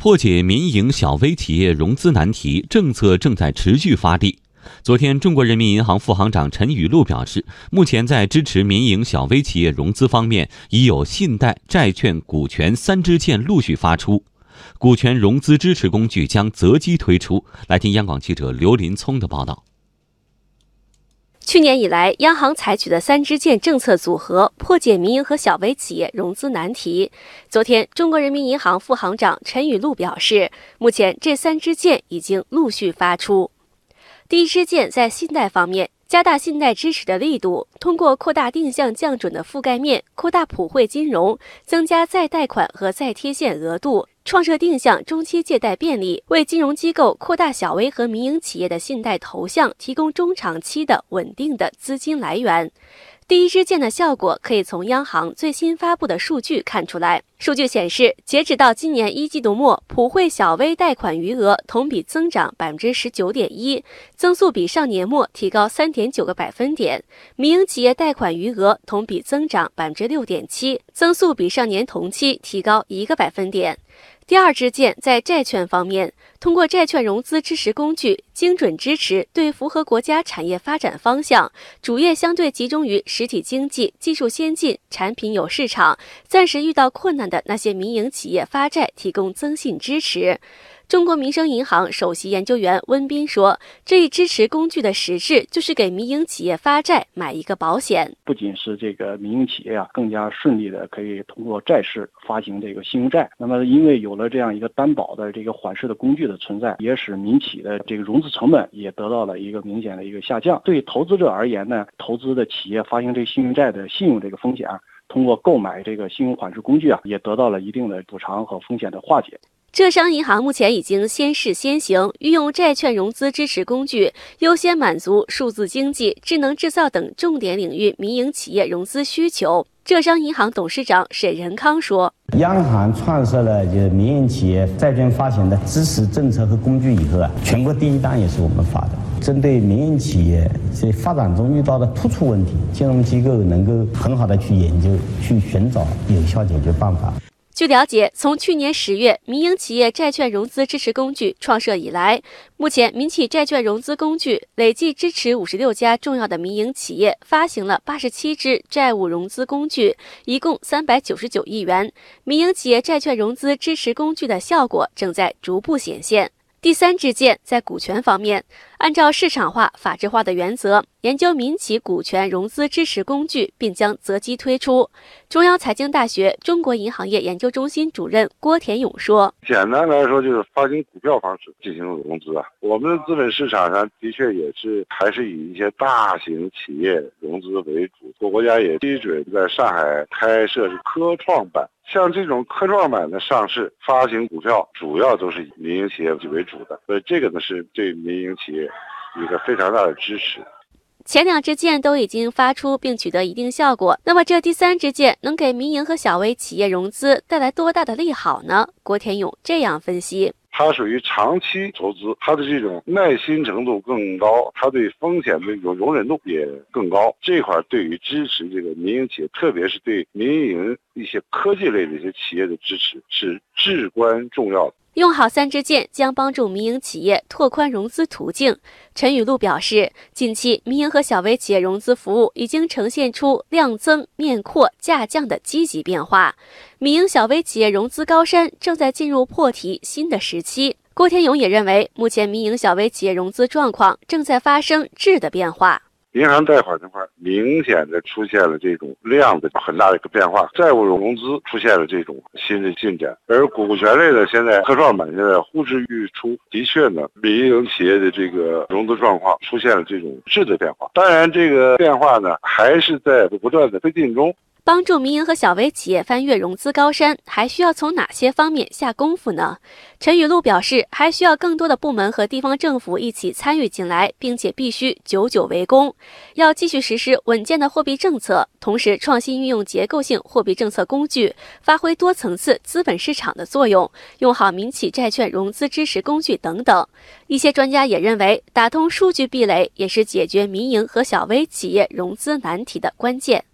破解民营小微企业融资难题，政策正在持续发力。昨天，中国人民银行副行长陈雨露表示，目前在支持民营小微企业融资方面，已有信贷、债券、股权三支箭陆续发出，股权融资支持工具将择机推出。来听央广记者刘林聪的报道。去年以来，央行采取的三支箭政策组合，破解民营和小微企业融资难题。昨天，中国人民银行副行长陈雨露表示，目前这三支箭已经陆续发出。第一支箭在信贷方面，加大信贷支持的力度，通过扩大定向降准的覆盖面，扩大普惠金融，增加再贷款和再贴现额度。创设定向中期借贷便利，为金融机构扩大小微和民营企业的信贷投向提供中长期的稳定的资金来源。第一支箭的效果可以从央行最新发布的数据看出来。数据显示，截止到今年一季度末，普惠小微贷款余额同比增长百分之十九点一，增速比上年末提高三点九个百分点；民营企业贷款余额同比增长百分之六点七，增速比上年同期提高一个百分点。第二支箭在债券方面，通过债券融资支持工具精准支持对符合国家产业发展方向、主业相对集中于实体经济、技术先进、产品有市场、暂时遇到困难的那些民营企业发债提供增信支持。中国民生银行首席研究员温彬说：“这一支持工具的实质就是给民营企业发债买一个保险，不仅是这个民营企业啊更加顺利的可以通过债市发行这个信用债。那么，因为有了这样一个担保的这个缓释的工具的存在，也使民企的这个融资成本也得到了一个明显的一个下降。对投资者而言呢，投资的企业发行这个信用债的信用这个风险，通过购买这个信用缓释工具啊，也得到了一定的补偿和风险的化解。”浙商银行目前已经先试先行，运用债券融资支持工具，优先满足数字经济、智能制造等重点领域民营企业融资需求。浙商银行董事长沈仁康说：“央行创设了就是民营企业债券发行的支持政策和工具以后啊，全国第一单也是我们发的。针对民营企业在发展中遇到的突出问题，金融机构能够很好的去研究，去寻找有效解决办法。”据了解，从去年十月民营企业债券融资支持工具创设以来，目前民企债券融资工具累计支持五十六家重要的民营企业，发行了八十七支债务融资工具，一共三百九十九亿元。民营企业债券融资支持工具的效果正在逐步显现。第三支箭在股权方面，按照市场化、法治化的原则，研究民企股权融资支持工具，并将择机推出。中央财经大学中国银行业研究中心主任郭田勇说：“简单来说，就是发行股票方式进行融资啊。我们的资本市场上的确也是还是以一些大型企业融资为主。各国家也批准在上海开设是科创板。”像这种科创板的上市发行股票，主要都是以民营企业为主的，所以这个呢是对民营企业一个非常大的支持。前两支箭都已经发出并取得一定效果，那么这第三支箭能给民营和小微企业融资带来多大的利好呢？郭天勇这样分析。它属于长期投资，它的这种耐心程度更高，它对风险的这种容忍度也更高。这块对于支持这个民营企业，特别是对民营一些科技类的一些企业的支持，是至关重要的。用好三支箭，将帮助民营企业拓宽融资途径。陈雨露表示，近期民营和小微企业融资服务已经呈现出量增、面扩、价降的积极变化，民营小微企业融资高山正在进入破题新的时期。郭天勇也认为，目前民营小微企业融资状况正在发生质的变化。银行贷款这块明显的出现了这种量的很大的一个变化，债务融资出现了这种新的进展，而股权类的现在科创板现在呼之欲出，的确呢，民营企业的这个融资状况出现了这种质的变化。当然，这个变化呢还是在不断的推进中。帮助民营和小微企业翻越融资高山，还需要从哪些方面下功夫呢？陈雨露表示，还需要更多的部门和地方政府一起参与进来，并且必须久久为功。要继续实施稳健的货币政策，同时创新运用结构性货币政策工具，发挥多层次资本市场的作用，用好民企债券融资支持工具等等。一些专家也认为，打通数据壁垒也是解决民营和小微企业融资难题的关键。